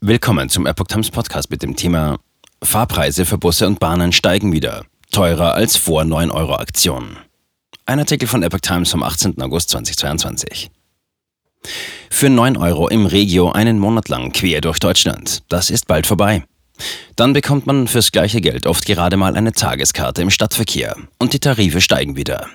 Willkommen zum Epoch Times Podcast mit dem Thema Fahrpreise für Busse und Bahnen steigen wieder. Teurer als vor 9 Euro Aktion. Ein Artikel von Epoch Times vom 18. August 2022. Für 9 Euro im Regio einen Monat lang quer durch Deutschland. Das ist bald vorbei. Dann bekommt man fürs gleiche Geld oft gerade mal eine Tageskarte im Stadtverkehr und die Tarife steigen wieder.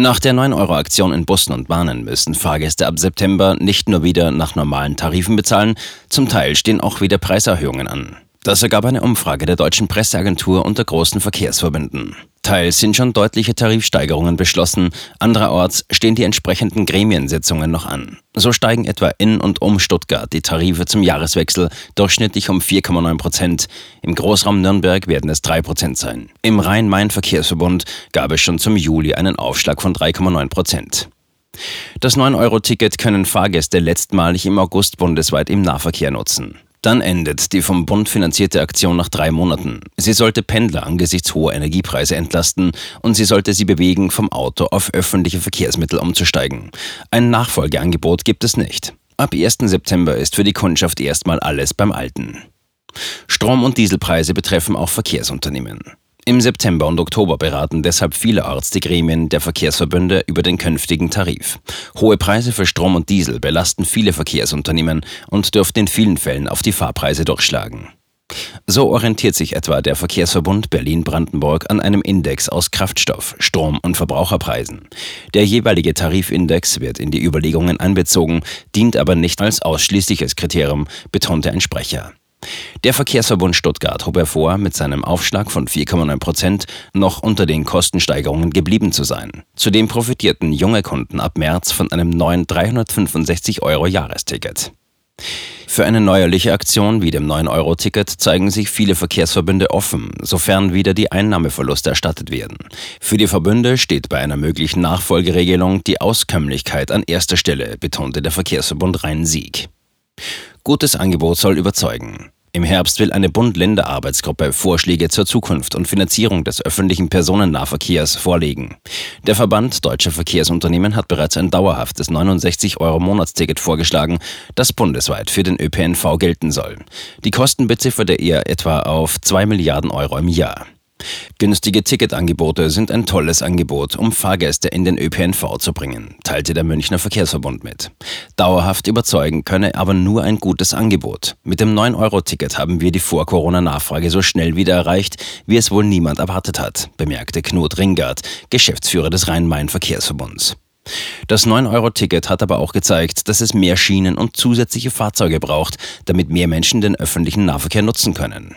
Nach der 9-Euro-Aktion in Bussen und Bahnen müssen Fahrgäste ab September nicht nur wieder nach normalen Tarifen bezahlen, zum Teil stehen auch wieder Preiserhöhungen an. Das ergab eine Umfrage der deutschen Presseagentur unter großen Verkehrsverbünden. Teils sind schon deutliche Tarifsteigerungen beschlossen, andererorts stehen die entsprechenden Gremiensitzungen noch an. So steigen etwa in und um Stuttgart die Tarife zum Jahreswechsel durchschnittlich um 4,9 Prozent. Im Großraum Nürnberg werden es 3 Prozent sein. Im Rhein-Main-Verkehrsverbund gab es schon zum Juli einen Aufschlag von 3,9 Prozent. Das 9-Euro-Ticket können Fahrgäste letztmalig im August bundesweit im Nahverkehr nutzen. Dann endet die vom Bund finanzierte Aktion nach drei Monaten. Sie sollte Pendler angesichts hoher Energiepreise entlasten und sie sollte sie bewegen, vom Auto auf öffentliche Verkehrsmittel umzusteigen. Ein Nachfolgeangebot gibt es nicht. Ab 1. September ist für die Kundschaft erstmal alles beim Alten. Strom- und Dieselpreise betreffen auch Verkehrsunternehmen. Im September und Oktober beraten deshalb vielerorts die Gremien der Verkehrsverbünde über den künftigen Tarif. Hohe Preise für Strom und Diesel belasten viele Verkehrsunternehmen und dürften in vielen Fällen auf die Fahrpreise durchschlagen. So orientiert sich etwa der Verkehrsverbund Berlin-Brandenburg an einem Index aus Kraftstoff, Strom und Verbraucherpreisen. Der jeweilige Tarifindex wird in die Überlegungen einbezogen, dient aber nicht als ausschließliches Kriterium, betonte ein Sprecher. Der Verkehrsverbund Stuttgart hob hervor, mit seinem Aufschlag von 4,9 Prozent noch unter den Kostensteigerungen geblieben zu sein. Zudem profitierten junge Kunden ab März von einem neuen 365 Euro Jahresticket. Für eine neuerliche Aktion wie dem 9-Euro-Ticket zeigen sich viele Verkehrsverbünde offen, sofern wieder die Einnahmeverluste erstattet werden. Für die Verbünde steht bei einer möglichen Nachfolgeregelung die Auskömmlichkeit an erster Stelle, betonte der Verkehrsverbund Rhein-Sieg. Gutes Angebot soll überzeugen. Im Herbst will eine Bund-Länder-Arbeitsgruppe Vorschläge zur Zukunft und Finanzierung des öffentlichen Personennahverkehrs vorlegen. Der Verband Deutscher Verkehrsunternehmen hat bereits ein dauerhaftes 69-Euro-Monatsticket vorgeschlagen, das bundesweit für den ÖPNV gelten soll. Die Kosten bezifferte er etwa auf 2 Milliarden Euro im Jahr. Günstige Ticketangebote sind ein tolles Angebot, um Fahrgäste in den ÖPNV zu bringen, teilte der Münchner Verkehrsverbund mit. Dauerhaft überzeugen könne aber nur ein gutes Angebot. Mit dem 9-Euro-Ticket haben wir die Vor-Corona-Nachfrage so schnell wieder erreicht, wie es wohl niemand erwartet hat, bemerkte Knut Ringard, Geschäftsführer des Rhein-Main-Verkehrsverbunds. Das 9-Euro-Ticket hat aber auch gezeigt, dass es mehr Schienen und zusätzliche Fahrzeuge braucht, damit mehr Menschen den öffentlichen Nahverkehr nutzen können.